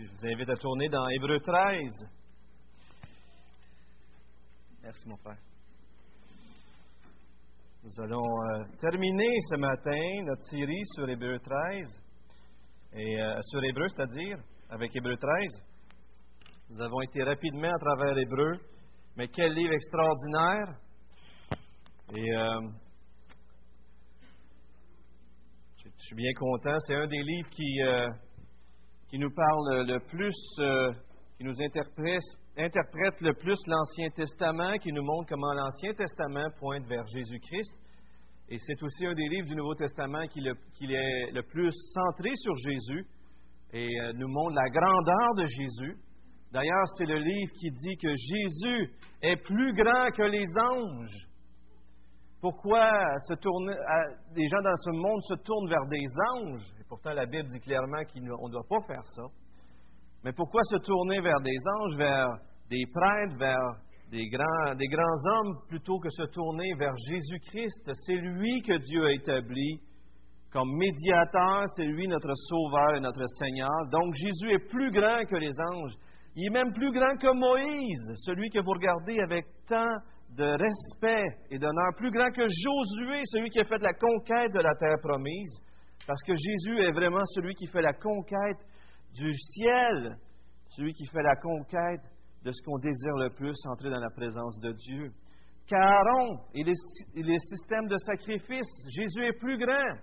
Je vous invite à tourner dans Hébreu 13. Merci, mon frère. Nous allons euh, terminer ce matin notre série sur Hébreu 13. Et euh, sur Hébreu, c'est-à-dire avec Hébreu 13. Nous avons été rapidement à travers Hébreu, mais quel livre extraordinaire! Et euh, je suis bien content. C'est un des livres qui, qui nous parle le plus, euh, qui nous interprète, le plus l'Ancien Testament, qui nous montre comment l'Ancien Testament pointe vers Jésus-Christ. Et c'est aussi un des livres du Nouveau Testament qui est le plus centré sur Jésus et euh, nous montre la grandeur de Jésus. D'ailleurs, c'est le livre qui dit que Jésus est plus grand que les anges. Pourquoi se tourner, les gens dans ce monde se tournent vers des anges? Pourtant, la Bible dit clairement qu'on ne doit pas faire ça. Mais pourquoi se tourner vers des anges, vers des prêtres, vers des grands, des grands hommes, plutôt que se tourner vers Jésus-Christ? C'est lui que Dieu a établi comme médiateur, c'est lui notre Sauveur et notre Seigneur. Donc Jésus est plus grand que les anges. Il est même plus grand que Moïse, celui que vous regardez avec tant de respect et d'honneur, plus grand que Josué, celui qui a fait la conquête de la terre promise, parce que Jésus est vraiment celui qui fait la conquête du ciel, celui qui fait la conquête de ce qu'on désire le plus, entrer dans la présence de Dieu. Caron et les, systèmes de sacrifice, Jésus est plus grand,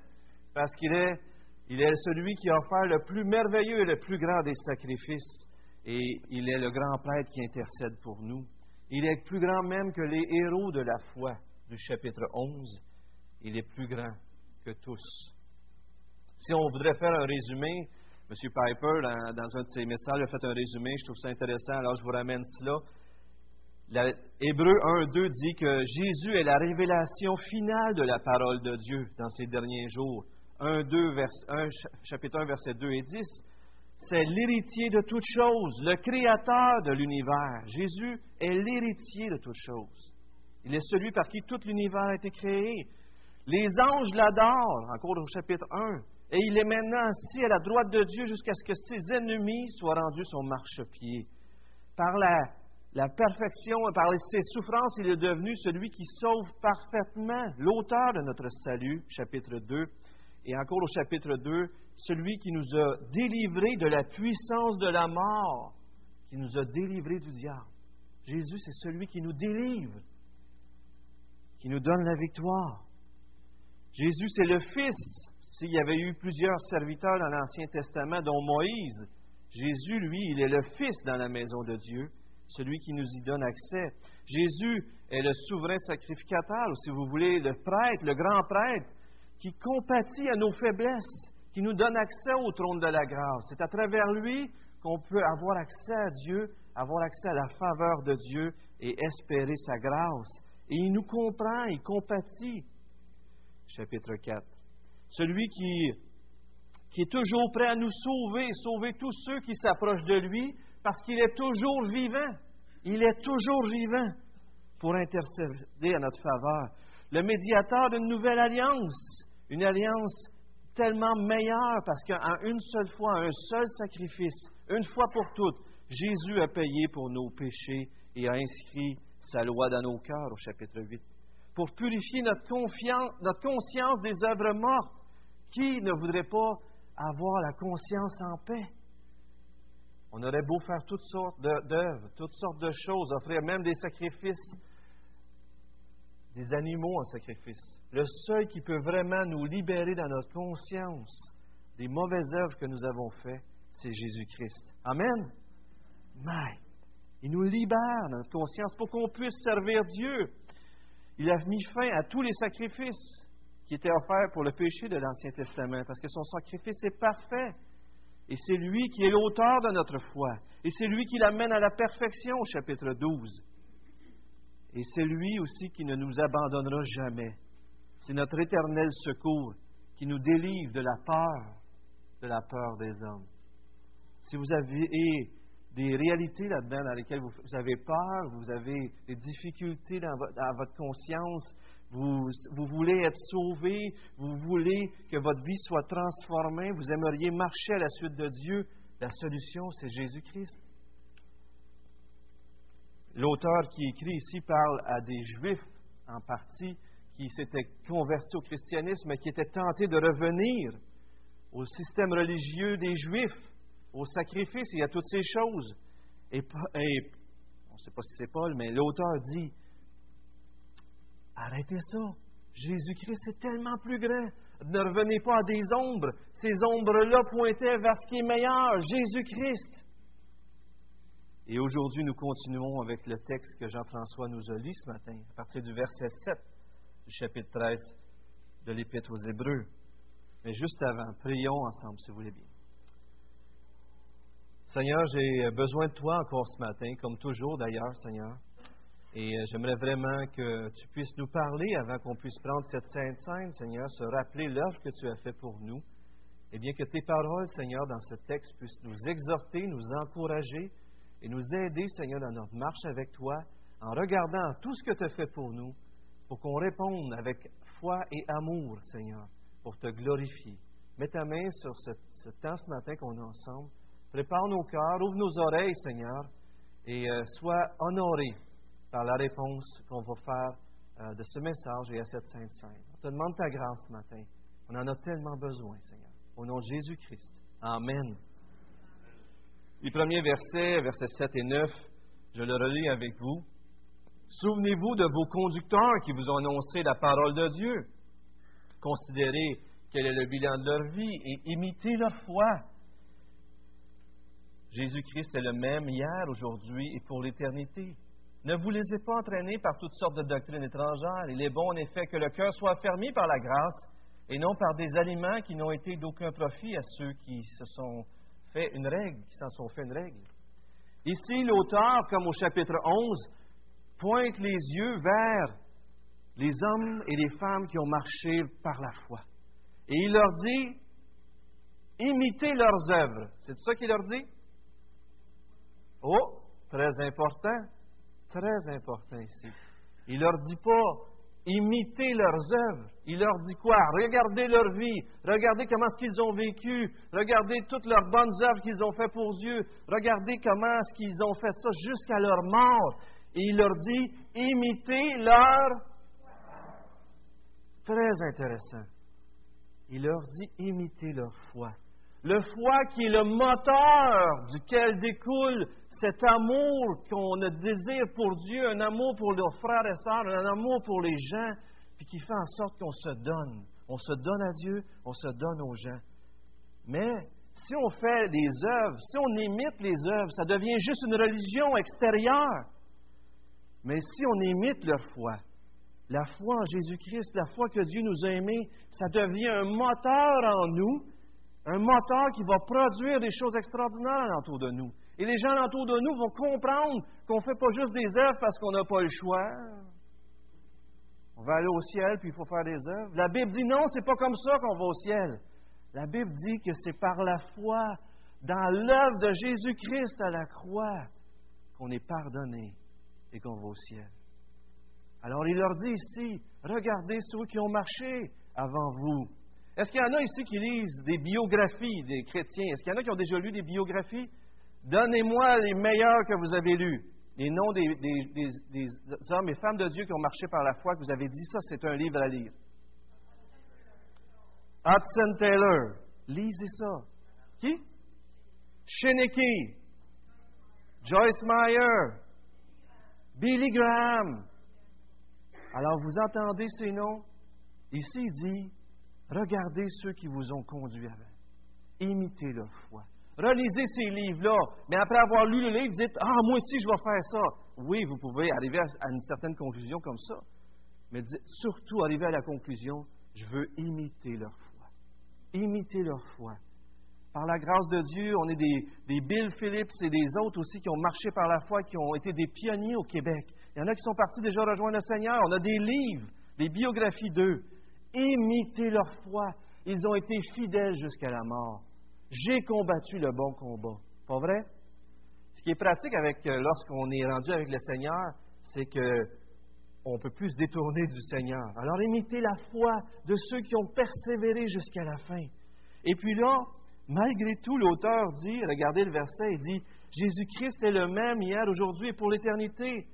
parce qu'il est, il est celui qui a offert le plus merveilleux et le plus grand des sacrifices, et il est le grand prêtre qui intercède pour nous. Il est plus grand même que les héros de la foi du chapitre 11. Il est plus grand que tous. Si on voudrait faire un résumé, M. Piper, dans, un de ses messages, a fait un résumé, je trouve ça intéressant, alors je vous ramène cela. Hébreu 1.2 dit que Jésus est la révélation finale de la parole de Dieu dans ces derniers jours. 1, 2, vers, 1, chapitre 1, versets 2 et 10 c'est l'héritier de toutes choses, le créateur de l'univers. Jésus est l'héritier de toutes choses. Il est celui par qui tout l'univers a été créé. Les anges l'adorent, encore au chapitre 1, et il est maintenant assis à la droite de Dieu jusqu'à ce que ses ennemis soient rendus son marchepied. Par la, la perfection, par ses souffrances, il est devenu celui qui sauve parfaitement, l'auteur de notre salut, chapitre 2. Et encore au chapitre 2, celui qui nous a délivrés de la puissance de la mort, qui nous a délivrés du diable. Jésus, c'est celui qui nous délivre, qui nous donne la victoire. Jésus, c'est le Fils. S'il y avait eu plusieurs serviteurs dans l'Ancien Testament, dont Moïse, Jésus, lui, il est le Fils dans la maison de Dieu, celui qui nous y donne accès. Jésus est le souverain sacrificateur, ou si vous voulez, le prêtre, le grand prêtre, qui compatit à nos faiblesses, qui nous donne accès au trône de la grâce. C'est à travers lui qu'on peut avoir accès à Dieu, avoir accès à la faveur de Dieu et espérer sa grâce. Et il nous comprend, il compatit. Chapitre 4. Celui qui, est toujours prêt à nous sauver, sauver tous ceux qui s'approchent de lui, parce qu'il est toujours vivant. Il est toujours vivant pour intercéder à notre faveur. Le médiateur d'une nouvelle alliance une alliance tellement meilleure parce qu'en une seule fois, un seul sacrifice, une fois pour toutes, Jésus a payé pour nos péchés et a inscrit sa loi dans nos cœurs au chapitre 8. Pour purifier notre, conscience des œuvres mortes. Qui ne voudrait pas avoir la conscience en paix? On aurait beau faire toutes sortes d'œuvres, toutes sortes de choses, offrir même des sacrifices des animaux en sacrifice. Le seul qui peut vraiment nous libérer dans notre conscience des mauvaises œuvres que nous avons faites, c'est Jésus-Christ. Amen. Mais il nous libère notre conscience pour qu'on puisse servir Dieu. Il a mis fin à tous les sacrifices qui étaient offerts pour le péché de l'Ancien Testament, parce que son sacrifice est parfait. Et c'est lui qui est l'auteur de notre foi. Et c'est lui qui l'amène à la perfection au chapitre 12. Et c'est lui aussi qui ne nous abandonnera jamais. C'est notre éternel secours qui nous délivre de la peur, de la peur des hommes. Si vous avez des réalités là-dedans dans lesquelles vous, avez peur, vous avez des difficultés dans votre, conscience, vous, vous, voulez être sauvé, vous voulez que votre vie soit transformée, vous aimeriez marcher à la suite de Dieu, La solution, c'est Jésus-Christ. L'auteur qui écrit ici parle à des Juifs en partie qui s'étaient convertis au christianisme et qui étaient tentés de revenir au système religieux des Juifs, au sacrifice et à toutes ces choses. Et, on ne sait pas si c'est Paul, mais l'auteur dit, arrêtez ça. Jésus-Christ est tellement plus grand. Ne revenez pas à des ombres. Ces ombres-là pointaient vers ce qui est meilleur, Jésus-Christ. Et aujourd'hui, nous continuons avec le texte que Jean-François nous a lu ce matin, à partir du verset 7 du chapitre 13 de l'Épître aux Hébreux. Mais juste avant, prions ensemble, si vous voulez bien. Seigneur, j'ai besoin de toi encore ce matin, comme toujours d'ailleurs, Seigneur. Et euh, j'aimerais vraiment que tu puisses nous parler avant qu'on puisse prendre cette sainte scène, Seigneur, se rappeler l'œuvre que tu as fait pour nous. Et bien que tes paroles, Seigneur, dans ce texte puissent nous exhorter, nous encourager et nous aider, Seigneur, dans notre marche avec toi, en regardant tout ce que tu as fait pour nous, pour qu'on réponde avec foi et amour, Seigneur, pour te glorifier. Mets ta main sur ce, temps ce matin qu'on est ensemble. Prépare nos cœurs, ouvre nos oreilles, Seigneur, et euh, sois honoré par la réponse qu'on va faire euh, de ce message et à cette sainte scène. On te demande ta grâce ce matin. On en a tellement besoin, Seigneur. Au nom de Jésus-Christ. Amen. Les premiers versets, versets 7 et 9, je le relis avec vous. Souvenez-vous de vos conducteurs qui vous ont annoncé la parole de Dieu. Considérez quel est le bilan de leur vie et imitez leur foi. Jésus-Christ est le même hier, aujourd'hui et pour l'éternité. Ne vous laissez pas entraîner par toutes sortes de doctrines étrangères. Il est bon en effet que le cœur soit fermé par la grâce et non par des aliments qui n'ont été d'aucun profit à ceux qui se sont fait une règle, qui s'en sont fait une règle. Ici, l'auteur, comme au chapitre 11, pointe les yeux vers les hommes et les femmes qui ont marché par la foi. Et il leur dit, imitez leurs œuvres. C'est ça qu'il leur dit? Oh, très important, très important ici. Il leur dit pas, imitez leurs œuvres. Il leur dit quoi? Regardez leur vie, regardez comment est-ce qu'ils ont vécu, regardez toutes leurs bonnes œuvres qu'ils ont fait pour Dieu, regardez comment est-ce qu'ils ont fait ça jusqu'à leur mort. Et il leur dit, imitez leur... Très intéressant. Il leur dit, imitez leur foi. Le foi qui est le moteur duquel découle cet amour qu'on désire pour Dieu, un amour pour leurs frères et sœurs, un amour pour les gens, puis qui fait en sorte qu'on se donne. On se donne à Dieu, on se donne aux gens. Mais si on fait des œuvres, si on imite les œuvres, ça devient juste une religion extérieure. Mais si on imite leur foi, la foi en Jésus-Christ, la foi que Dieu nous a aimés, ça devient un moteur en nous, un moteur qui va produire des choses extraordinaires autour de nous. Et les gens autour de nous vont comprendre qu'on ne fait pas juste des œuvres parce qu'on n'a pas le choix. On va aller au ciel, puis il faut faire des œuvres. La Bible dit non, c'est pas comme ça qu'on va au ciel. La Bible dit que c'est par la foi dans l'œuvre de Jésus-Christ à la croix qu'on est pardonné et qu'on va au ciel. Alors il leur dit ici, regardez ceux qui ont marché avant vous. Est-ce qu'il y en a ici qui lisent des biographies des chrétiens? Est-ce qu'il y en a qui ont déjà lu des biographies? Donnez-moi les meilleurs que vous avez lus. Les noms des, hommes et femmes de Dieu qui ont marché par la foi, que vous avez dit, ça, c'est un livre à lire. Hudson Taylor. Lisez ça. Qui? Shinnicky. Joyce Meyer. Billy Graham. Alors vous entendez ces noms? Ici, il dit, regardez ceux qui vous ont conduit avant. Imitez leur foi. Relisez ces livres-là, mais après avoir lu le livre, dites Ah, moi aussi, je vais faire ça. Oui, vous pouvez arriver à une certaine conclusion comme ça, mais surtout arriver à la conclusion Je veux imiter leur foi. Imiter leur foi. Par la grâce de Dieu, on est des Bill Phillips et des autres aussi qui ont marché par la foi, qui ont été des pionniers au Québec. Il y en a qui sont partis déjà rejoindre le Seigneur. On a des livres, des biographies d'eux. Imiter leur foi. Ils ont été fidèles jusqu'à la mort. J'ai combattu le bon combat. Pas vrai? Ce qui est pratique avec euh, lorsqu'on est rendu avec le Seigneur, c'est que on peut plus se détourner du Seigneur. Alors imitez la foi de ceux qui ont persévéré jusqu'à la fin. Et puis là, Malgré tout, l'auteur dit, regardez le verset, il dit, Jésus-Christ est le même hier, aujourd'hui et pour l'éternité.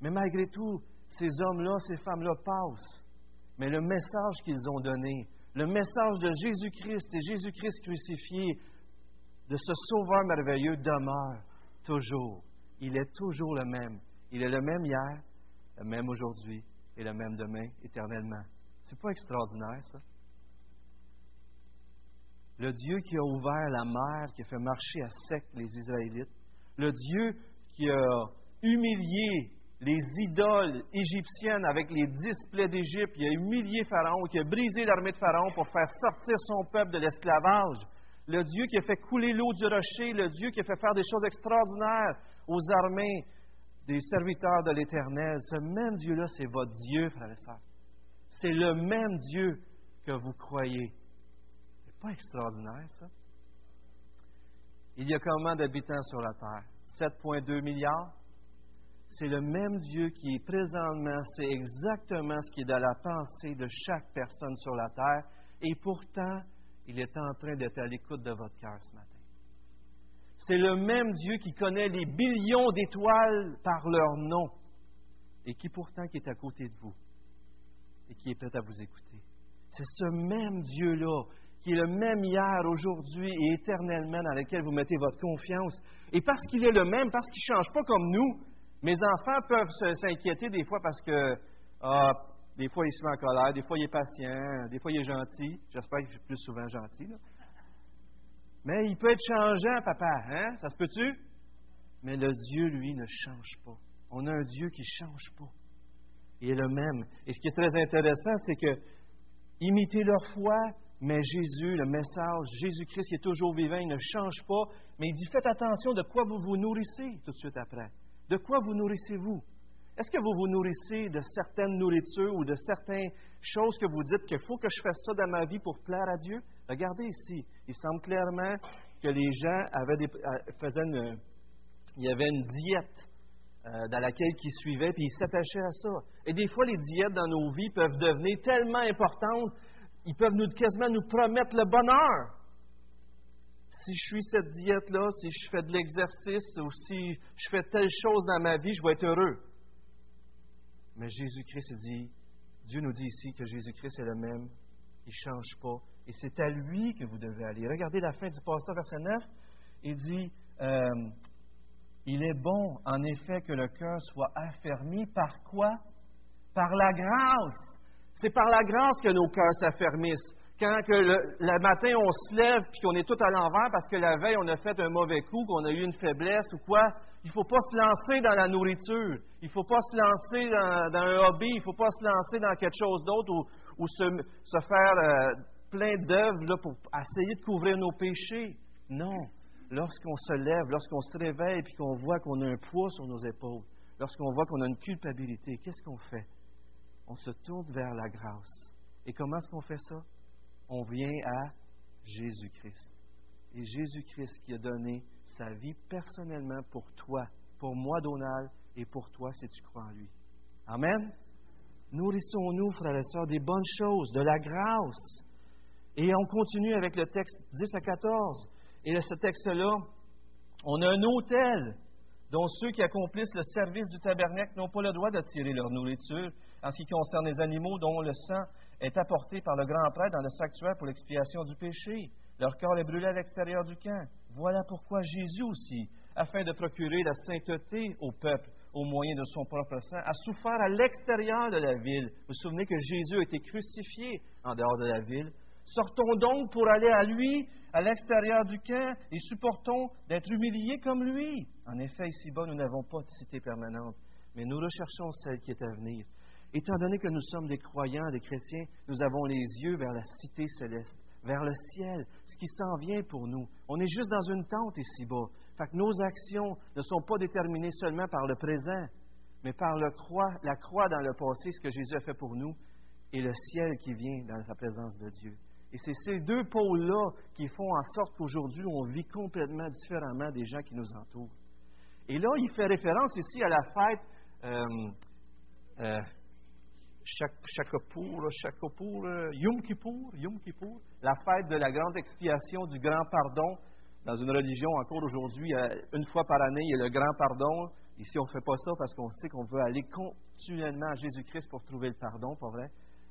Mais malgré tout, ces hommes-là, ces femmes-là passent. Mais le message qu'ils ont donné, le message de Jésus-Christ et Jésus-Christ crucifié, de ce Sauveur merveilleux, demeure toujours. Il est toujours le même. Il est le même hier, le même aujourd'hui et le même demain, éternellement. C'est pas extraordinaire, ça? Le Dieu qui a ouvert la mer, qui a fait marcher à sec les Israélites, le Dieu qui a humilié les idoles égyptiennes avec les dix plaies d'Égypte, qui a humilié Pharaon, qui a brisé l'armée de Pharaon pour faire sortir son peuple de l'esclavage, le Dieu qui a fait couler l'eau du rocher, le Dieu qui a fait faire des choses extraordinaires aux armées des serviteurs de l'Éternel, ce même Dieu-là, c'est votre Dieu, frères et sœurs. C'est le même Dieu que vous croyez. C'est pas extraordinaire, ça? Il y a combien d'habitants sur la terre? 7,2 milliards? C'est le même Dieu qui est présentement, c'est exactement ce qui est dans la pensée de chaque personne sur la terre, et pourtant, il est en train d'être à l'écoute de votre cœur ce matin. C'est le même Dieu qui connaît les billions d'étoiles par leur nom et qui pourtant qui est à côté de vous et qui est prêt à vous écouter. C'est ce même Dieu-là qui est le même hier, aujourd'hui et éternellement dans lequel vous mettez votre confiance. Et parce qu'il est le même, parce qu'il ne change pas comme nous, mes enfants peuvent s'inquiéter des fois parce que ah, des fois il se met en colère, des fois il est patient, des fois il est gentil. J'espère qu'il est plus souvent gentil. Mais il peut être changeant, papa, hein? Ça se peut-tu? Mais le Dieu, lui, ne change pas. On a un Dieu qui ne change pas. Il est le même. Et ce qui est très intéressant, c'est que imiter leur foi, mais Jésus, le message, Jésus-Christ qui est toujours vivant, il ne change pas, mais il dit faites attention de quoi vous vous nourrissez tout de suite après. De quoi vous nourrissez-vous? Est-ce que vous vous nourrissez de certaines nourritures ou de certaines choses que vous dites qu'il faut que je fasse ça dans ma vie pour plaire à Dieu? Regardez ici. Il semble clairement que les gens avaient euh, faisaient une, il y avait une diète euh, dans laquelle ils suivaient, puis ils s'attachaient à ça. Et des fois, les diètes dans nos vies peuvent devenir tellement importantes, ils peuvent nous, quasiment nous promettre le bonheur. Si je suis cette diète-là, si je fais de l'exercice ou si je fais telle chose dans ma vie, je vais être heureux. Mais Jésus-Christ dit, Dieu nous dit ici que Jésus-Christ est le même, il ne change pas, et c'est à lui que vous devez aller. Regardez la fin du passage, verset 9. Il dit, euh, il est bon, en effet, que le cœur soit affermi par quoi? Par la grâce. C'est par la grâce que nos cœurs s'affermissent. Quand que le, matin on se lève puis qu'on est tout à l'envers parce que la veille on a fait un mauvais coup, qu'on a eu une faiblesse ou quoi, il ne faut pas se lancer dans la nourriture. Il ne faut pas se lancer dans, un hobby. Il ne faut pas se lancer dans quelque chose d'autre ou, se, faire euh, plein d'œuvres pour essayer de couvrir nos péchés. Non. Lorsqu'on se lève, lorsqu'on se réveille et qu'on voit qu'on a un poids sur nos épaules, lorsqu'on voit qu'on a une culpabilité, qu'est-ce qu'on fait? On se tourne vers la grâce. Et comment est-ce qu'on fait ça? On vient à Jésus-Christ. Et Jésus-Christ qui a donné sa vie personnellement pour toi, pour moi, Donald, et pour toi si tu crois en lui. Amen. Nourrissons-nous, frères et sœurs, des bonnes choses, de la grâce. Et on continue avec le texte 10 à 14. Et ce texte-là, on a un hôtel dont ceux qui accomplissent le service du tabernacle n'ont pas le droit d'attirer leur nourriture en ce qui concerne les animaux dont le sang est apporté par le grand prêtre dans le sanctuaire pour l'expiation du péché. Leur corps est brûlé à l'extérieur du camp. Voilà pourquoi Jésus aussi, afin de procurer la sainteté au peuple au moyen de son propre sang, a souffert à l'extérieur de la ville. Vous vous souvenez que Jésus a été crucifié en dehors de la ville. Sortons donc pour aller à lui, à l'extérieur du camp, et supportons d'être humiliés comme lui. En effet, ici-bas, nous n'avons pas de cité permanente, mais nous recherchons celle qui est à venir. Étant donné que nous sommes des croyants, des chrétiens, nous avons les yeux vers la cité céleste vers le ciel, ce qui s'en vient pour nous. On est juste dans une tente ici-bas. Fait que nos actions ne sont pas déterminées seulement par le présent, mais par la croix dans le passé, ce que Jésus a fait pour nous, et le ciel qui vient dans la présence de Dieu. Et c'est ces deux pôles-là qui font en sorte qu'aujourd'hui, on vit complètement différemment des gens qui nous entourent. Et là, il fait référence ici à la fête. Euh, euh, Shakapour, Shakapour, Yom Kippour, Yom Kippour, la fête de la grande expiation du grand pardon. Dans une religion, encore aujourd'hui, une fois par année, il y a le grand pardon. Ici, on ne fait pas ça parce qu'on sait qu'on veut aller continuellement à Jésus-Christ pour trouver le pardon, pas vrai?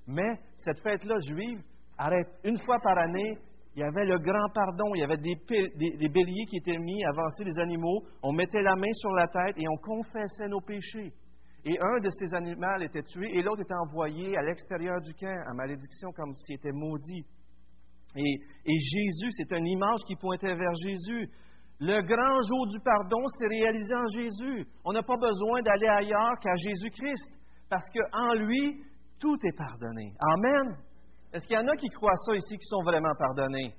Mais cette fête-là juive arrête une fois par année. Il y avait le grand pardon, il y avait des, des, béliers qui étaient mis, avancer les animaux. On mettait la main sur la tête et on confessait nos péchés. Et un de ces animaux était tué et l'autre était envoyé à l'extérieur du camp, à malédiction, comme s'il était maudit. Et, et Jésus, c'est une image qui pointait vers Jésus. Le grand jour du pardon s'est réalisé en Jésus. On n'a pas besoin d'aller ailleurs qu'à Jésus-Christ, parce qu'en lui, tout est pardonné. Amen. Est-ce qu'il y en a qui croient ça ici, qui sont vraiment pardonnés?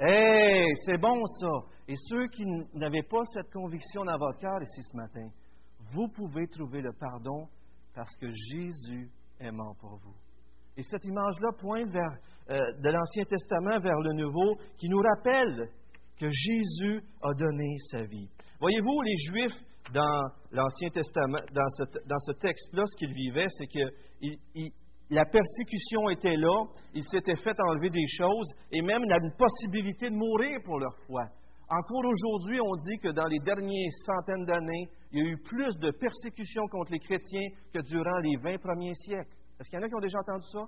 Hé, c'est bon ça. Et ceux qui n'avaient pas cette conviction dans votre cœur ici ce matin, vous pouvez trouver le pardon parce que Jésus est mort pour vous. Et cette image-là pointe vers, euh, de l'Ancien Testament vers le Nouveau, qui nous rappelle que Jésus a donné sa vie. Voyez-vous, les Juifs, dans l'Ancien Testament, dans ce, dans ce texte-là, ce qu'ils vivaient, c'est que la persécution était là, ils s'étaient fait enlever des choses, et même il y a une possibilité de mourir pour leur foi. Encore aujourd'hui, on dit que dans les dernières centaines d'années, il y a eu plus de persécutions contre les chrétiens que durant les 20 premiers siècles. Est-ce qu'il y en a qui ont déjà entendu ça?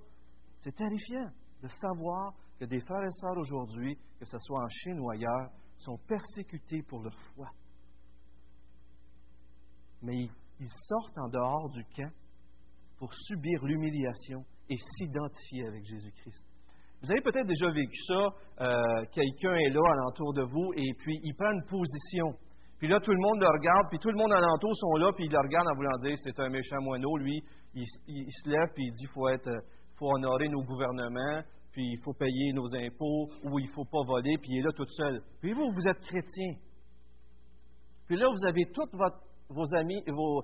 C'est terrifiant de savoir que des frères et sœurs aujourd'hui, que ce soit en Chine ou ailleurs, sont persécutés pour leur foi. Mais ils sortent en dehors du camp pour subir l'humiliation et s'identifier avec Jésus-Christ. Vous avez peut-être déjà vécu ça. Euh, quelqu'un est là alentour de vous et puis il prend une position. Puis là, tout le monde le regarde, puis tout le monde alentour sont là, puis il le regarde en voulant dire c'est un méchant moineau. Lui, il, se lève, puis il dit il faut, faut honorer nos gouvernements, puis il faut payer nos impôts, ou il ne faut pas voler, puis il est là tout seul. Puis vous, vous êtes chrétien. Puis là, vous avez toute votre vos amis,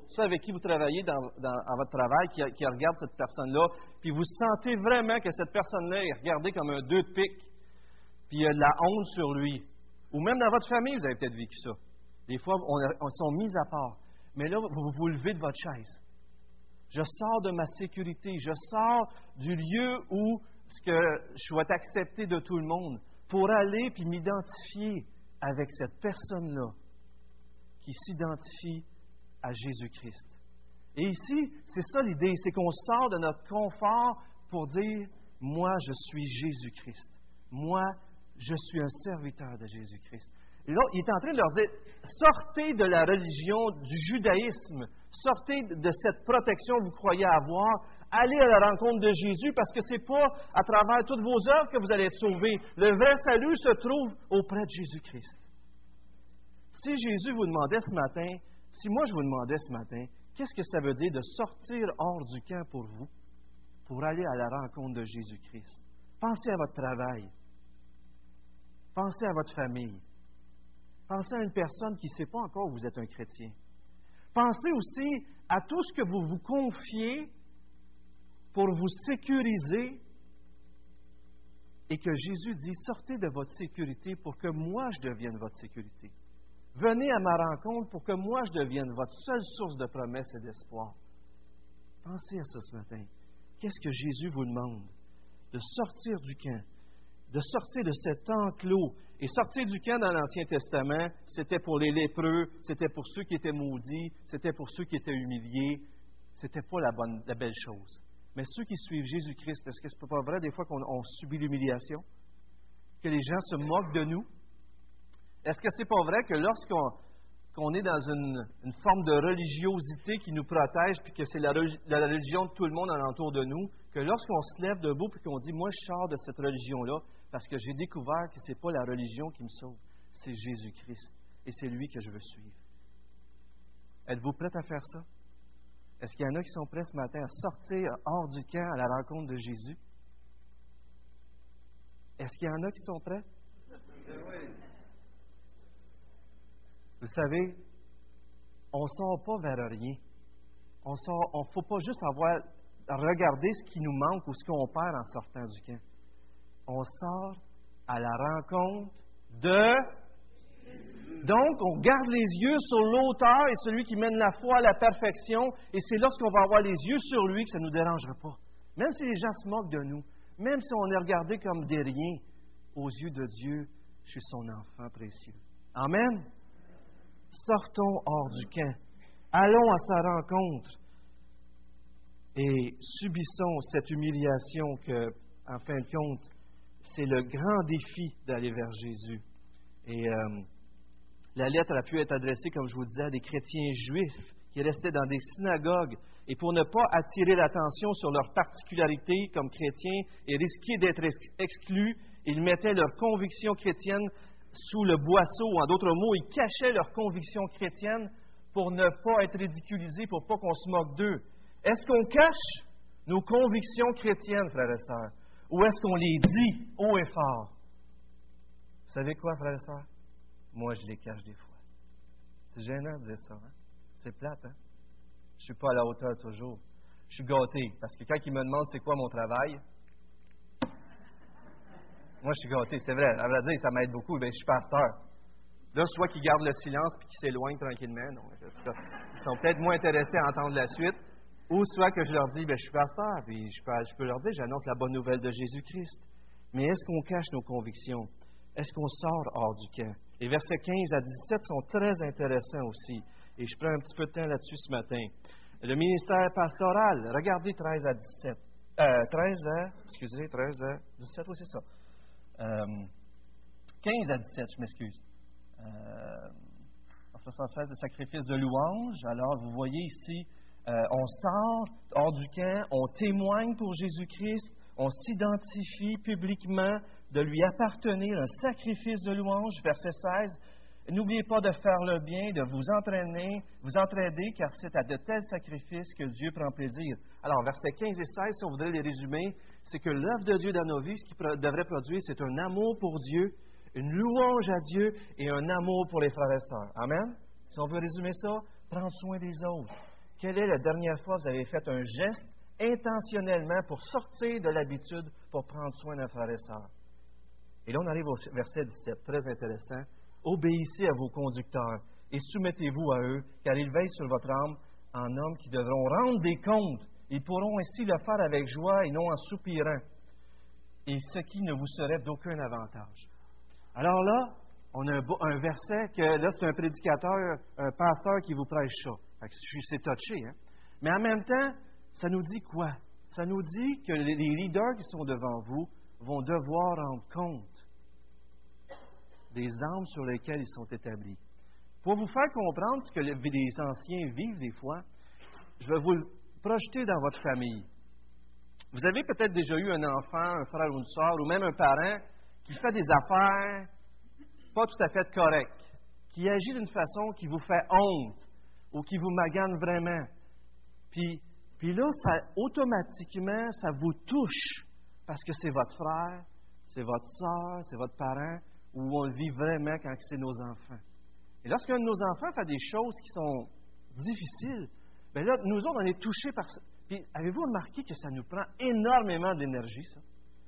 ceux avec qui vous travaillez dans, votre travail, qui, regardent cette personne-là, puis vous sentez vraiment que cette personne-là est regardée comme un deux de puis il y a de la honte sur lui. Ou même dans votre famille, vous avez peut-être vécu ça. Des fois, on, on sont mis à part. Mais là, vous vous levez de votre chaise. Je sors de ma sécurité. Je sors du lieu où ce que je sois accepté de tout le monde pour aller puis m'identifier avec cette personne-là qui s'identifie à Jésus-Christ. Et ici, c'est ça l'idée, c'est qu'on sort de notre confort pour dire, moi, je suis Jésus-Christ. Moi, je suis un serviteur de Jésus-Christ. Et là, il est en train de leur dire, sortez de la religion du judaïsme, sortez de cette protection que vous croyez avoir, allez à la rencontre de Jésus parce que ce n'est pas à travers toutes vos œuvres que vous allez être sauvés. Le vrai salut se trouve auprès de Jésus-Christ. Si Jésus vous demandait ce matin, si moi je vous demandais ce matin, qu'est-ce que ça veut dire de sortir hors du camp pour vous, pour aller à la rencontre de Jésus-Christ? Pensez à votre travail. Pensez à votre famille. Pensez à une personne qui ne sait pas encore que vous êtes un chrétien. Pensez aussi à tout ce que vous vous confiez pour vous sécuriser et que Jésus dit, sortez de votre sécurité pour que moi je devienne votre sécurité. Venez à ma rencontre pour que moi je devienne votre seule source de promesses et d'espoir. Pensez à ça ce matin. Qu'est-ce que Jésus vous demande? De sortir du camp, de sortir de cet enclos. Et sortir du camp dans l'Ancien Testament, c'était pour les lépreux, c'était pour ceux qui étaient maudits, c'était pour ceux qui étaient humiliés. C'était pas la, bonne, la belle chose. Mais ceux qui suivent Jésus-Christ, est-ce que ce n'est pas vrai des fois qu'on subit l'humiliation? Que les gens se moquent de nous? Est-ce que c'est pas vrai que lorsqu'on est dans une, forme de religiosité qui nous protège, puis que c'est la, religion de tout le monde alentour de nous, que lorsqu'on se lève debout et qu'on dit, moi je sors de cette religion-là, parce que j'ai découvert que ce n'est pas la religion qui me sauve, c'est Jésus-Christ. Et c'est lui que je veux suivre. Êtes-vous prêt à faire ça? Est-ce qu'il y en a qui sont prêts ce matin à sortir hors du camp à la rencontre de Jésus? Est-ce qu'il y en a qui sont prêts? Vous savez, on ne sort pas vers rien. On ne faut pas juste avoir regarder ce qui nous manque ou ce qu'on perd en sortant du camp. On sort à la rencontre de donc, on garde les yeux sur l'auteur et celui qui mène la foi à la perfection, et c'est lorsqu'on va avoir les yeux sur lui que ça ne nous dérangera pas. même si les gens se moquent de nous, même si on est regardé comme des riens, aux yeux de Dieu, je suis son enfant précieux. Amen. Sortons hors du camp. Allons à sa rencontre et subissons cette humiliation que, en fin de compte, c'est le grand défi d'aller vers Jésus. Et euh, la lettre a pu être adressée, comme je vous disais, à des chrétiens juifs qui restaient dans des synagogues. Et pour ne pas attirer l'attention sur leurs particularités comme chrétiens et risquer d'être exclus, ils mettaient leurs convictions chrétiennes sous le boisseau. En d'autres mots, ils cachaient leurs convictions chrétiennes pour ne pas être ridiculisés, pour pas qu'on se moque d'eux. Est-ce qu'on cache nos convictions chrétiennes, frères et sœurs, ou est-ce qu'on les dit haut et fort? Vous savez quoi, frères et sœurs? Moi, je les cache des fois. C'est gênant de dire ça. Hein? C'est plate, hein? Je ne suis pas à la hauteur toujours. Je suis gâté, parce que quand ils me demandent c'est quoi mon travail, moi, je suis gâté, c'est vrai. À vrai dire, ça m'aide beaucoup. Bien, je suis pasteur. Là, soit qu'ils gardent le silence puis qu'ils s'éloignent tranquillement. Non, ils sont peut-être moins intéressés à entendre la suite. Ou soit que je leur dis, bien, je suis pasteur, puis je peux, je peux leur dire, j'annonce la bonne nouvelle de Jésus-Christ. Mais est-ce qu'on cache nos convictions? Est-ce qu'on sort hors du camp? Les versets 15 à 17 sont très intéressants aussi. Et je prends un petit peu de temps là-dessus ce matin. Le ministère pastoral, regardez 13 à 17. Euh, 13 à, excusez, 13 à 17, oui, c'est ça. 15 euh, à 17, je m'excuse. Euh, faisant cesse de sacrifice de louange. Alors, vous voyez ici, euh, on sort hors du camp, on témoigne pour Jésus-Christ, on s'identifie publiquement de lui appartenir, un sacrifice de louange, verset 16. N'oubliez pas de faire le bien, de vous entraîner, vous entraider, car c'est à de tels sacrifices que Dieu prend plaisir. Alors, versets 15 et 16, si on voudrait les résumer, c'est que l'œuvre de Dieu dans nos vies, ce qu'il devrait produire, c'est un amour pour Dieu, une louange à Dieu et un amour pour les frères et sœurs. Amen? Si on veut résumer ça, prendre soin des autres. Quelle est la dernière fois que vous avez fait un geste intentionnellement pour sortir de l'habitude pour prendre soin d'un frère et sœur? Et là, on arrive au verset 17, très intéressant. Obéissez à vos conducteurs et soumettez-vous à eux, car ils veillent sur votre âme en hommes qui devront rendre des comptes. Ils pourront ainsi le faire avec joie et non en soupirant, et ce qui ne vous serait d'aucun avantage. Alors là, on a un, verset que là, c'est un prédicateur, un pasteur qui vous prêche ça. C'est touché, hein? Mais en même temps, ça nous dit quoi? Ça nous dit que les leaders qui sont devant vous vont devoir rendre compte des âmes sur lesquelles ils sont établis. Pour vous faire comprendre ce que les anciens vivent des fois, je vais vous le projeter dans votre famille. Vous avez peut-être déjà eu un enfant, un frère ou une soeur, ou même un parent qui fait des affaires pas tout à fait correctes, qui agit d'une façon qui vous fait honte ou qui vous magane vraiment. Puis, puis là, automatiquement, ça vous touche parce que c'est votre frère, c'est votre soeur, c'est votre parent, où on le vit vraiment quand c'est nos enfants. Et lorsqu'un de nos enfants fait des choses qui sont difficiles, bien là, nous autres, on est touchés par ça. Puis, avez-vous remarqué que ça nous prend énormément d'énergie, ça?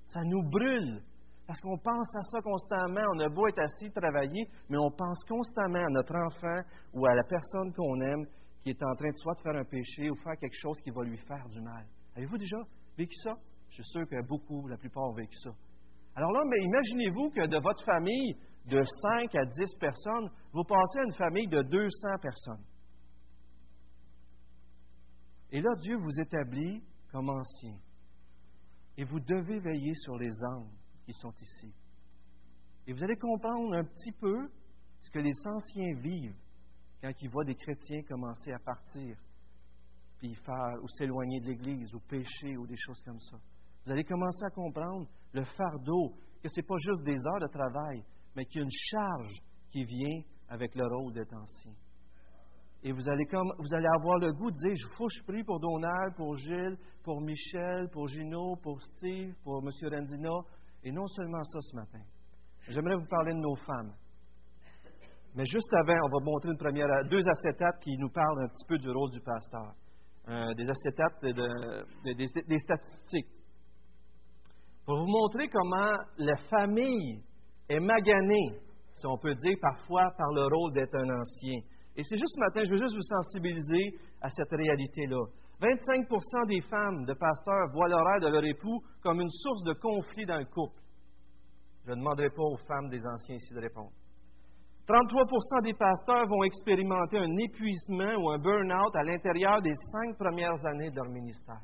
Ça nous brûle. Parce qu'on pense à ça constamment. On a beau être assis, travailler, mais on pense constamment à notre enfant ou à la personne qu'on aime qui est en train de soit de faire un péché ou faire quelque chose qui va lui faire du mal. Avez-vous déjà vécu ça? Je suis sûr que beaucoup, la plupart ont vécu ça. Alors là, mais imaginez-vous que de votre famille de 5 à 10 personnes, vous passez à une famille de 200 personnes. Et là, Dieu vous établit comme ancien. Et vous devez veiller sur les âmes qui sont ici. Et vous allez comprendre un petit peu ce que les anciens vivent quand ils voient des chrétiens commencer à partir, puis faire ou s'éloigner de l'Église, ou pécher, ou des choses comme ça. Vous allez commencer à comprendre le fardeau, que ce n'est pas juste des heures de travail, mais qu'il y a une charge qui vient avec le rôle d'être ancien. Et vous allez, avoir le goût de dire, il faut que je prie pour Donald, pour Gilles, pour Michel, pour Gino, pour Steve, pour M. Randina. Et non seulement ça ce matin. J'aimerais vous parler de nos femmes. Mais juste avant, on va montrer deux acétates qui nous parlent un petit peu du rôle du pasteur. Euh, des acétates, des statistiques pour vous montrer comment la famille est maganée, si on peut dire parfois, par le rôle d'être un ancien. Et c'est juste ce matin, je veux juste vous sensibiliser à cette réalité-là. 25% des femmes de pasteurs voient l'horaire de leur époux comme une source de conflit dans le couple. Je ne demanderai pas aux femmes des anciens ici de répondre. 33% des pasteurs vont expérimenter un épuisement ou un burn-out à l'intérieur des cinq premières années de leur ministère.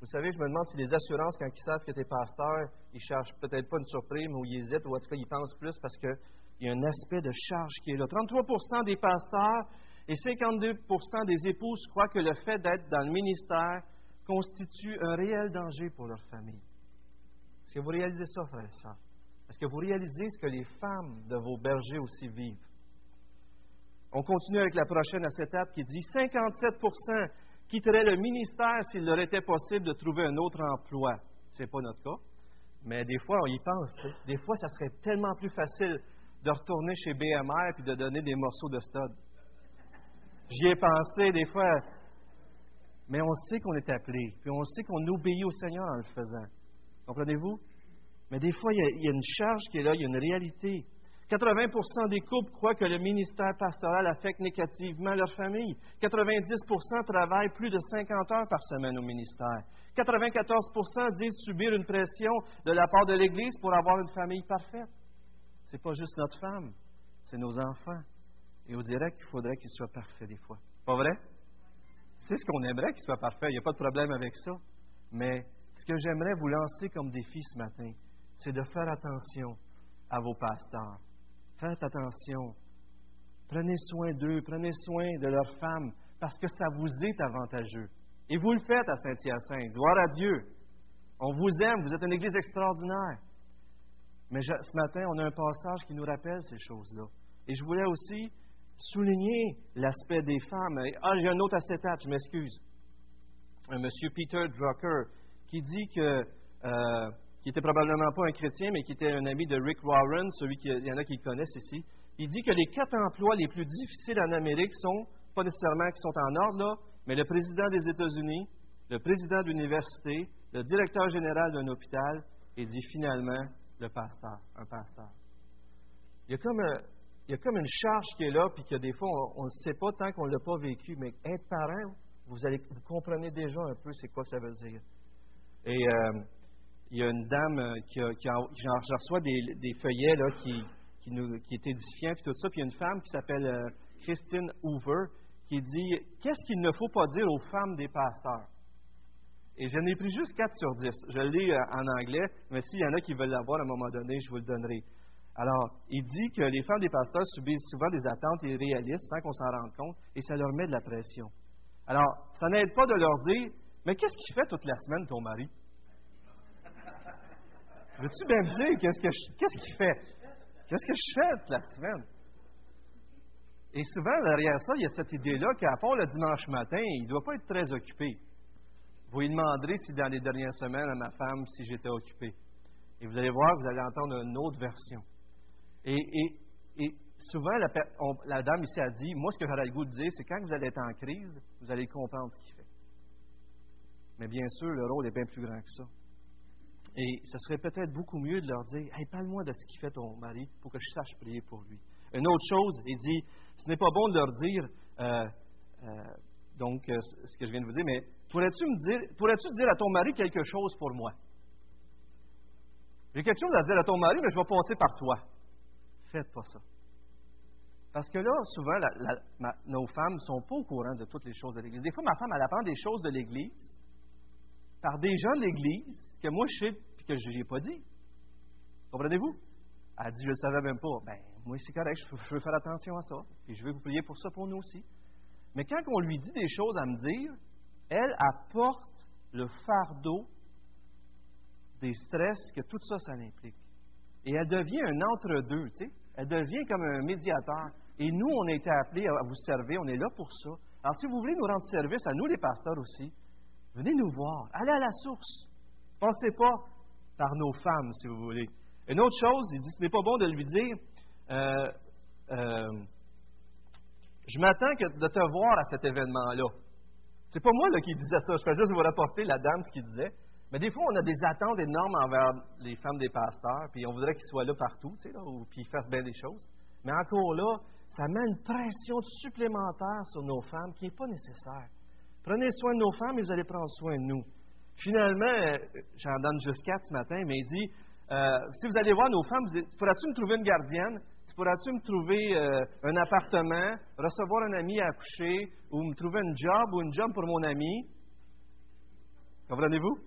Vous savez, je me demande si les assurances, quand ils savent que tu es pasteur, ils cherchent peut-être pas une surprise, mais ils hésitent, ou en tout cas, ils pensent plus parce qu'il y a un aspect de charge qui est là. 33 des pasteurs et 52% des épouses croient que le fait d'être dans le ministère constitue un réel danger pour leur famille. Est-ce que vous réalisez ça, frère sœurs? Est-ce que vous réalisez ce que les femmes de vos bergers aussi vivent? On continue avec la prochaine à cette étape qui dit 57 quitteraient le ministère s'il leur était possible de trouver un autre emploi. Ce n'est pas notre cas. Mais des fois, on y pense. Des fois, ça serait tellement plus facile de retourner chez BMR et de donner des morceaux de stud. J'y ai pensé des fois. Mais on sait qu'on est appelé, puis on sait qu'on obéit au Seigneur en le faisant. Comprenez-vous? Mais des fois, il y, a, une charge qui est là, il y a une réalité. 80% des couples croient que le ministère pastoral affecte négativement leur famille. 90% travaillent plus de 50 heures par semaine au ministère. 94% disent subir une pression de la part de l'Église pour avoir une famille parfaite. Ce n'est pas juste notre femme, c'est nos enfants. Et on dirait qu'il faudrait qu'ils soient parfaits des fois. Pas vrai? C'est ce qu'on aimerait qu'ils soient parfaits, il n'y a pas de problème avec ça. Mais ce que j'aimerais vous lancer comme défi ce matin, c'est de faire attention à vos pasteurs. Faites attention. Prenez soin d'eux, prenez soin de leurs femmes, parce que ça vous est avantageux. Et vous le faites à Saint-Hyacinthe. Gloire à Dieu. On vous aime, vous êtes une Église extraordinaire. Mais ce matin, on a un passage qui nous rappelle ces choses-là. Et je voulais aussi souligner l'aspect des femmes. Ah, j'ai un autre acétate, je m'excuse. Un monsieur Peter Drucker qui dit que euh, qui était probablement pas un chrétien, mais qui était un ami de Rick Warren, celui qu'il y en a qui le connaissent ici. Il dit que les quatre emplois les plus difficiles en Amérique sont, pas nécessairement qui sont en ordre, là, mais le président des États-Unis, le président d'université, le directeur général d'un hôpital, et dit finalement le pasteur, un pasteur. Il y a comme, il y a comme une charge qui est là, puis que des fois, on ne sait pas tant qu'on ne l'a pas vécu, mais être parent, vous, allez, vous comprenez déjà un peu c'est quoi ça veut dire. Et euh, il y a une dame euh, qui, a, qui, des, feuillets qui, nous, qui est édifiant, puis tout ça. Puis il y a une femme qui s'appelle euh, Christine Hoover qui dit Qu'est-ce qu'il ne faut pas dire aux femmes des pasteurs Et je n'ai pris juste 4 sur 10. Je lis euh, en anglais, mais s'il y en a qui veulent l'avoir à un moment donné, je vous le donnerai. Alors, il dit que les femmes des pasteurs subissent souvent des attentes irréalistes sans qu'on s'en rende compte, et ça leur met de la pression. Alors, ça n'aide pas de leur dire Mais qu'est-ce qu'il fait toute la semaine, ton mari Veux-tu bien me dire qu'est-ce qu'il fait? Qu'est-ce que je fais toute la semaine? Et souvent, derrière ça, il y a cette idée-là qu'à part le dimanche matin, il ne doit pas être très occupé. Vous lui demanderez si dans les dernières semaines à ma femme, si j'étais occupé. Et vous allez voir, vous allez entendre une autre version. Et, souvent, la, dame ici a dit, moi, ce que j'aurais le goût de dire, c'est quand vous allez être en crise, vous allez comprendre ce qu'il fait. Mais bien sûr, le rôle est bien plus grand que ça. Et ce serait peut-être beaucoup mieux de leur dire Hey, parle-moi de ce qu'il fait ton mari pour que je sache prier pour lui. Une autre chose, il dit Ce n'est pas bon de leur dire, euh, euh, donc, euh, ce que je viens de vous dire, mais pourrais-tu me dire, pourrais-tu dire à ton mari quelque chose pour moi? J'ai quelque chose à dire à ton mari, mais je vais passer par toi. Faites pas ça. Parce que là, souvent, nos femmes ne sont pas au courant de toutes les choses de l'Église. Des fois, ma femme, elle apprend des choses de l'Église par des gens de l'Église que moi, je sais que je n'y ai pas dit. Comprenez-vous? Elle dit, je ne le savais même pas. Ben, moi, c'est correct, je veux faire attention à ça. Et je vais vous prier pour ça pour nous aussi. Mais quand on lui dit des choses à me dire, elle apporte le fardeau des stress que tout ça, ça implique. Et elle devient un entre-deux, tu sais. Elle devient comme un médiateur. Et nous, on a été appelés à vous servir, on est là pour ça. Alors, si vous voulez nous rendre service, à nous les pasteurs aussi, venez nous voir, allez à la source. Pensez pas, par nos femmes, si vous voulez. Une autre chose, il dit, ce n'est pas bon de lui dire, euh, euh, je m'attends de te voir à cet événement-là. C'est pas moi qui disais ça, je fais juste vous rapporter la dame ce qu'il disait. Mais des fois, on a des attentes énormes envers les femmes des pasteurs, puis on voudrait qu'ils soient là partout, tu sais, ou qu'ils fassent bien des choses. Mais encore là, ça met une pression supplémentaire sur nos femmes qui n'est pas nécessaire. Prenez soin de nos femmes et vous allez prendre soin de nous. Finalement, euh, j'en donne juste quatre ce matin, mais il dit euh, si vous allez voir nos femmes, pourras-tu me trouver une gardienne? Pourras-tu me trouver euh, un appartement, recevoir un ami à coucher, ou me trouver un job ou une job pour mon ami? Comprenez-vous?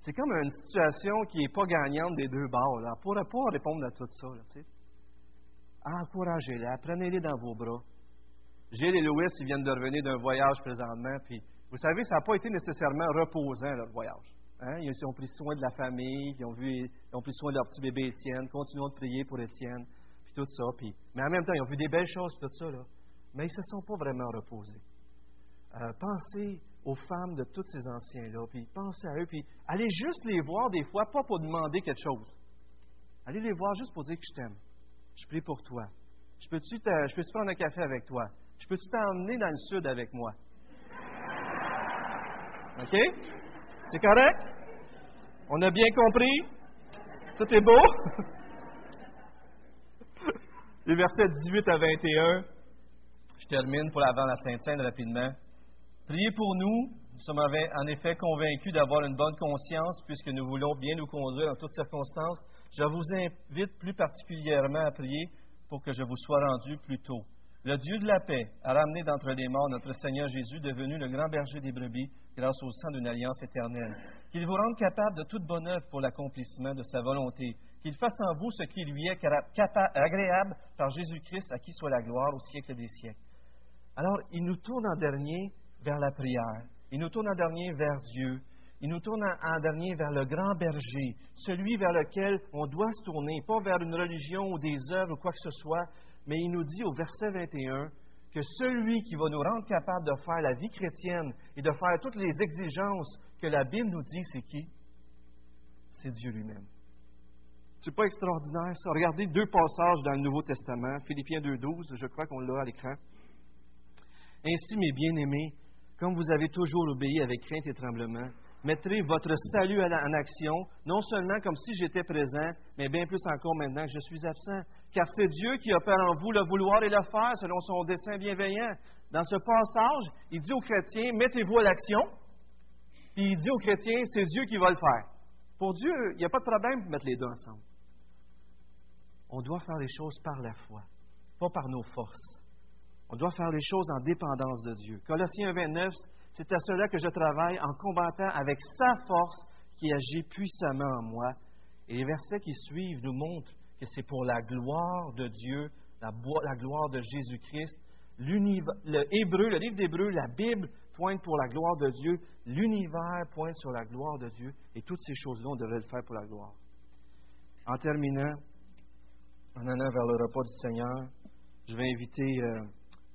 C'est comme une situation qui n'est pas gagnante des deux bords. Là. Répondre à tout ça. Là, Encouragez-les, prenez-les dans vos bras. Gilles et Louis, ils viennent de revenir d'un voyage présentement, puis vous savez, ça n'a pas été nécessairement reposant, leur voyage. Hein? Ils ont pris soin de la famille, ils ont, vu, pris soin de leur petit bébé Étienne, continuons de prier pour Étienne, puis tout ça. Puis, mais en même temps, ils ont vu des belles choses, tout ça. Là. Mais ils ne se sont pas vraiment reposés. Euh, pensez aux femmes de tous ces anciens-là, puis pensez à eux, puis allez juste les voir des fois, pas pour demander quelque chose. Allez les voir juste pour dire que je t'aime. Je prie pour toi. Je peux-tu, je peux-tu prendre un café avec toi? Je peux-tu t'emmener dans le sud avec moi? OK? C'est correct? On a bien compris? Tout est beau? Les versets 18 à 21, je termine pour avant la Sainte-Seine rapidement. Priez pour nous. Nous sommes en effet convaincus d'avoir une bonne conscience puisque nous voulons bien nous conduire en toutes circonstances. Je vous invite plus particulièrement à prier pour que je vous sois rendu plus tôt. Le Dieu de la paix a ramené d'entre les morts notre Seigneur Jésus, devenu le grand berger des brebis, grâce au sang d'une alliance éternelle. Qu'il vous rende capable de toute bonne œuvre pour l'accomplissement de sa volonté. Qu'il fasse en vous ce qui lui est agréable par Jésus-Christ, à qui soit la gloire au siècle des siècles. Alors, il nous tourne en dernier vers la prière. Il nous tourne en dernier vers Dieu. Il nous tourne en dernier vers le grand berger, celui vers lequel on doit se tourner, pas vers une religion ou des œuvres ou quoi que ce soit, mais il nous dit au verset 21 que celui qui va nous rendre capable de faire la vie chrétienne et de faire toutes les exigences que la Bible nous dit, c'est qui? C'est Dieu lui-même. C'est pas extraordinaire, ça? Regardez deux passages dans le Nouveau Testament, Philippiens 2.12, je crois qu'on l'a à l'écran. Ainsi, mes bien-aimés, comme vous avez toujours obéi avec crainte et tremblement, mettrez votre salut en action, non seulement comme si j'étais présent, mais bien plus encore maintenant que je suis absent. Car c'est Dieu qui opère en vous le vouloir et le faire selon son dessein bienveillant. Dans ce passage, il dit aux chrétiens, mettez-vous à l'action. Puis il dit aux chrétiens, c'est Dieu qui va le faire. Pour Dieu, il n'y a pas de problème de mettre les deux ensemble. On doit faire les choses par la foi, pas par nos forces. On doit faire les choses en dépendance de Dieu. Colossiens 29, c'est à cela que je travaille en combattant avec sa force qui agit puissamment en moi. Et les versets qui suivent nous montrent que c'est pour la gloire de Dieu, la, gloire de Jésus-Christ. Le le livre d'Hébreu, la Bible pointe pour la gloire de Dieu, l'univers pointe sur la gloire de Dieu, et toutes ces choses-là, on devrait le faire pour la gloire. En terminant, en allant vers le repas du Seigneur, je vais inviter, euh,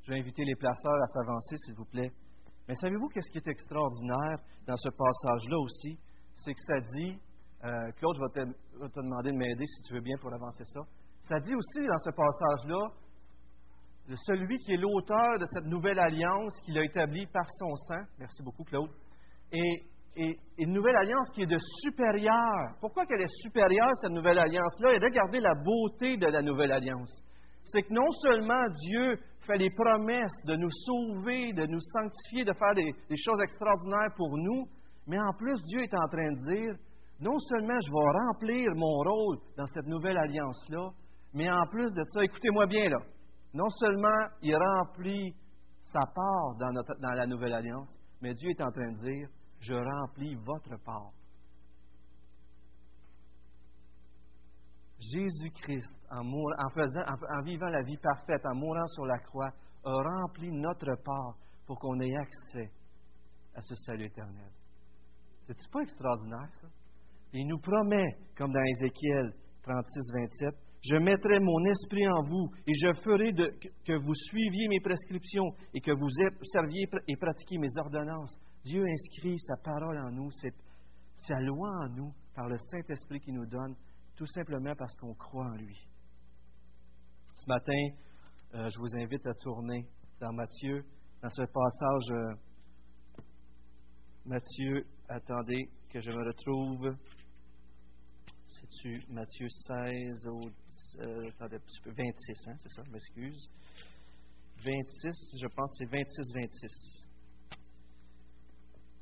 je vais inviter les placeurs à s'avancer, s'il vous plaît. Mais savez-vous qu'est-ce qui est extraordinaire dans ce passage-là aussi? C'est que ça dit, euh, Claude, je vais te, demander de m'aider si tu veux bien pour avancer ça. Ça dit aussi dans ce passage-là, celui qui est l'auteur de cette nouvelle alliance qu'il a établie par son sang, merci beaucoup Claude, et, et, une nouvelle alliance qui est de supérieure. Pourquoi qu'elle est supérieure, cette nouvelle alliance-là? Et regardez la beauté de la nouvelle alliance. C'est que non seulement Dieu fait les promesses de nous sauver, de nous sanctifier, de faire des, choses extraordinaires pour nous, mais en plus, Dieu est en train de dire, non seulement je vais remplir mon rôle dans cette nouvelle alliance-là, mais en plus de ça, écoutez-moi bien là, non seulement il remplit sa part dans, dans la nouvelle alliance, mais Dieu est en train de dire, je remplis votre part. Jésus-Christ, en, vivant la vie parfaite, en mourant sur la croix, a rempli notre part pour qu'on ait accès à ce salut éternel. C'est pas extraordinaire, ça? il nous promet, comme dans Ézéchiel 36, 27, je mettrai mon esprit en vous et je ferai que vous suiviez mes prescriptions et que vous serviez et pratiquiez mes ordonnances. Dieu inscrit sa parole en nous, sa loi en nous, par le Saint-Esprit qui nous donne tout simplement parce qu'on croit en lui. Ce matin, euh, je vous invite à tourner dans Matthieu, dans ce passage. Euh, Matthieu, attendez que je me retrouve. C'est-tu Matthieu 16 ou euh, attendez, 26, hein, c'est ça, je m'excuse. 26, je pense c'est 26-26.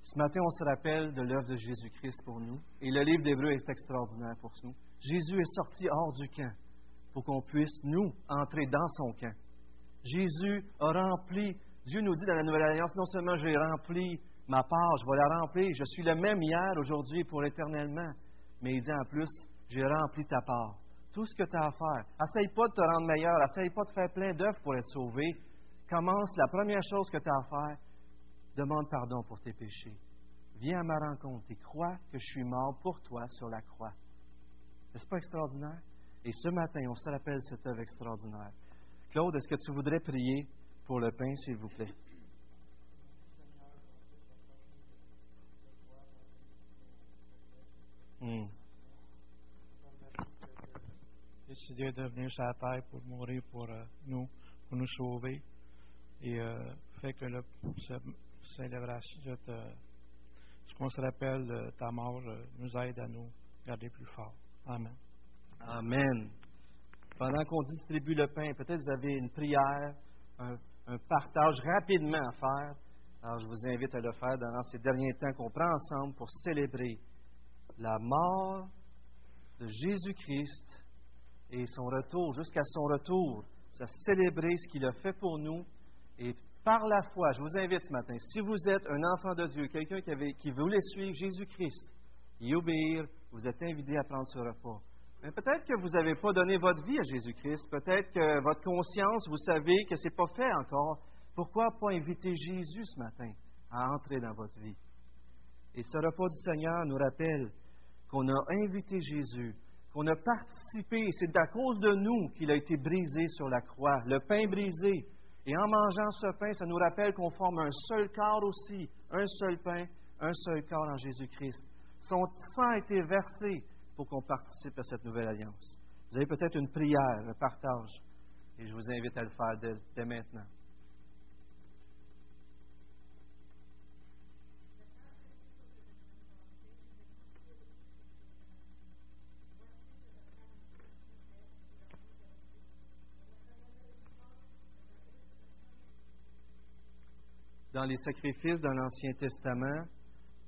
Ce matin, on se rappelle de l'œuvre de Jésus-Christ pour nous. Et le livre d'Hébreu est extraordinaire pour nous. Jésus est sorti hors du camp pour qu'on puisse, nous, entrer dans son camp. Jésus a rempli, Dieu nous dit dans la Nouvelle Alliance, non seulement j'ai rempli ma part, je vais la remplir, je suis le même hier, aujourd'hui, pour éternellement, mais il dit en plus, j'ai rempli ta part. Tout ce que tu as à faire. Essaye pas de te rendre meilleur, essaye pas de faire plein d'œuvres pour être sauvé. Commence, la première chose que tu as à faire, demande pardon pour tes péchés. Viens à ma rencontre et crois que je suis mort pour toi sur la croix. N'est-ce pas extraordinaire? Et ce matin, on se rappelle cette œuvre extraordinaire. Claude, est-ce que tu voudrais prier pour le pain, s'il vous plaît? Hmm. Décider de venir sur la terre pour mourir pour euh, nous, pour nous sauver. Et euh, fait que le, cette célébration, ce qu'on se rappelle de ta mort, euh, nous aide à nous garder plus fort. Amen. Amen. Pendant qu'on distribue le pain, peut-être vous avez une prière, un, partage rapidement à faire. Alors je vous invite à le faire dans ces derniers temps qu'on prend ensemble pour célébrer la mort de Jésus-Christ et son retour, jusqu'à son retour, à célébrer ce qu'il a fait pour nous. Et par la foi, je vous invite ce matin, si vous êtes un enfant de Dieu, quelqu'un qui, qui voulait suivre Jésus-Christ et obéir, vous êtes invité à prendre ce repas. Mais peut-être que vous n'avez pas donné votre vie à Jésus-Christ. Peut-être que votre conscience, vous savez que ce n'est pas fait encore. Pourquoi pas inviter Jésus ce matin à entrer dans votre vie? Et ce repas du Seigneur nous rappelle qu'on a invité Jésus, qu'on a participé. C'est à cause de nous qu'il a été brisé sur la croix, le pain brisé. Et en mangeant ce pain, ça nous rappelle qu'on forme un seul corps aussi, un seul pain, un seul corps en Jésus-Christ. Son sang a été versé pour qu'on participe à cette nouvelle alliance. Vous avez peut-être une prière, un partage, et je vous invite à le faire dès, maintenant. dans les sacrifices dans l'Ancien Testament,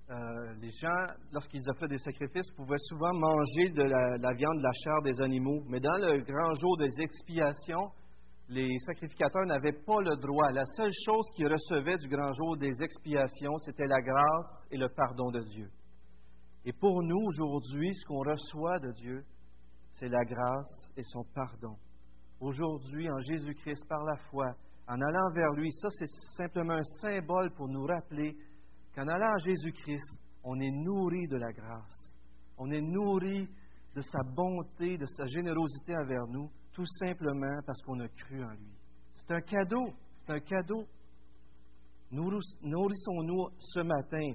euh, les gens, lorsqu'ils offraient des sacrifices, pouvaient souvent manger de la, la, viande, de la chair des animaux. Mais dans le grand jour des expiations, les sacrificateurs n'avaient pas le droit. La seule chose qu'ils recevaient du grand jour des expiations, c'était la grâce et le pardon de Dieu. Et pour nous, aujourd'hui, ce qu'on reçoit de Dieu, c'est la grâce et son pardon. Aujourd'hui, en Jésus-Christ, par la foi, en allant vers lui, ça c'est simplement un symbole pour nous rappeler qu'en allant à Jésus-Christ, on est nourri de la grâce. On est nourri de sa bonté, de sa générosité envers nous, tout simplement parce qu'on a cru en lui. C'est un cadeau, c'est un cadeau. Nourrissons-nous ce matin,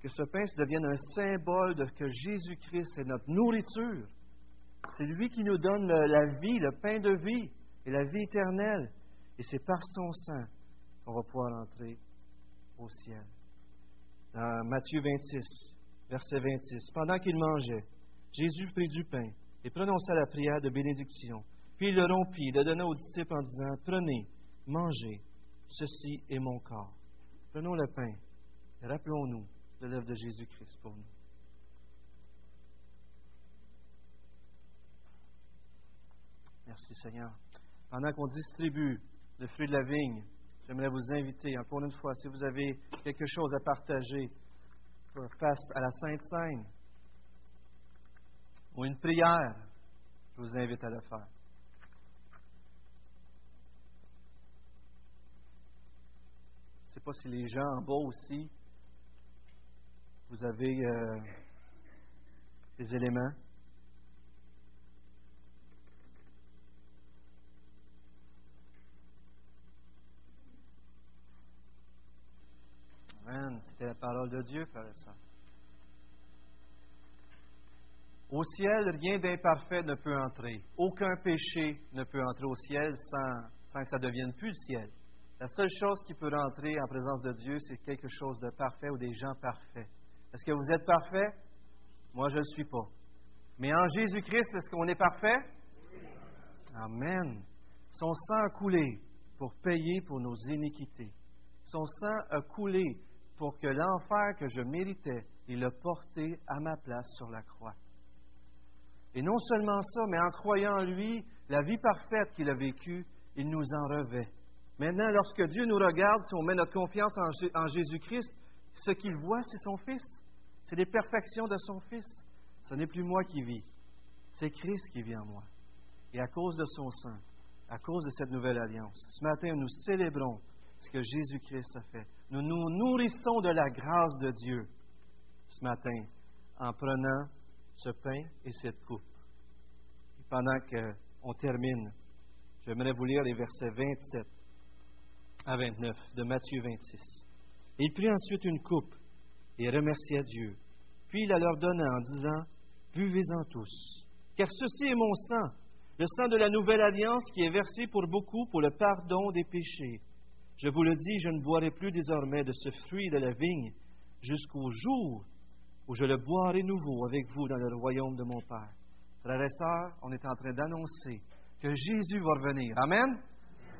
que ce pain devienne un symbole de que Jésus-Christ est notre nourriture. C'est lui qui nous donne la vie, le pain de vie et la vie éternelle. Et c'est par son sang qu'on va pouvoir entrer au ciel. Dans Matthieu 26, verset 26, pendant qu'il mangeait, Jésus prit du pain et prononça la prière de bénédiction. Puis il le rompit, le donna aux disciples en disant, Prenez, mangez, ceci est mon corps. Prenons le pain et rappelons-nous de l'œuvre de Jésus-Christ pour nous. Merci Seigneur. Pendant qu'on distribue le fruit de la vigne, j'aimerais vous inviter, encore une fois, si vous avez quelque chose à partager face à la Sainte Seine ou une prière, je vous invite à le faire. Je ne sais pas si les gens en bas aussi, vous avez euh, des éléments. C'était la parole de Dieu, frère et. Au ciel, rien d'imparfait ne peut entrer. Aucun péché ne peut entrer au ciel sans, sans que ça devienne plus le ciel. La seule chose qui peut rentrer en présence de Dieu, c'est quelque chose de parfait ou des gens parfaits. Est-ce que vous êtes parfait? Moi, je ne le suis pas. Mais en Jésus-Christ, est-ce qu'on est parfait? Amen. Son sang a coulé pour payer pour nos iniquités. Son sang a coulé pour que l'enfer que je méritais, il l'a porté à ma place sur la croix. Et non seulement ça, mais en croyant en lui, la vie parfaite qu'il a vécue, il nous en revêt. Maintenant, lorsque Dieu nous regarde, si on met notre confiance en, Jésus-Christ, ce qu'il voit, c'est son Fils. C'est les perfections de son Fils. Ce n'est plus moi qui vis, c'est Christ qui vit en moi. Et à cause de son sang, à cause de cette nouvelle alliance, ce matin, nous célébrons ce que Jésus-Christ a fait. Nous nous nourrissons de la grâce de Dieu ce matin en prenant ce pain et cette coupe. Et pendant qu'on termine, j'aimerais vous lire les versets 27 à 29 de Matthieu 26. Il prit ensuite une coupe et remercia Dieu. Puis il la leur donna en disant, Buvez-en tous, car ceci est mon sang, le sang de la nouvelle alliance qui est versé pour beaucoup pour le pardon des péchés. Je vous le dis, je ne boirai plus désormais de ce fruit de la vigne jusqu'au jour où je le boirai nouveau avec vous dans le royaume de mon Père. Frères et sœurs, on est en train d'annoncer que Jésus va revenir. Amen.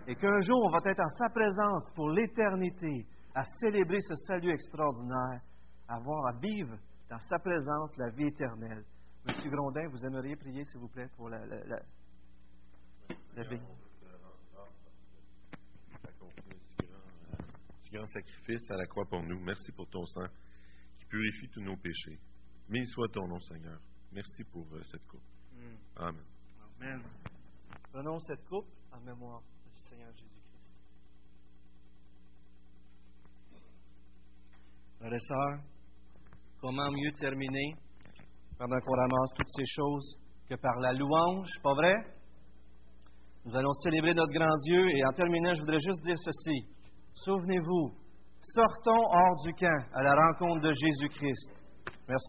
Et qu'un jour, on va être en sa présence pour l'éternité, à célébrer ce salut extraordinaire, à voir, à vivre dans sa présence la vie éternelle. Monsieur Grondin, vous aimeriez prier, s'il vous plaît, pour la, la, la, la vie. Grand sacrifice à la croix pour nous. Merci pour ton sang qui purifie tous nos péchés. Mais soit ton nom, Seigneur. Merci pour euh, cette coupe. Mm. Amen. Amen. Prenons cette coupe en mémoire du Seigneur Jésus-Christ. Frères et sœurs, comment mieux terminer pendant qu'on ramasse toutes ces choses que par la louange, pas vrai? Nous allons célébrer notre grand Dieu et en terminant, je voudrais juste dire ceci. Souvenez-vous, sortons hors du camp à la rencontre de Jésus-Christ.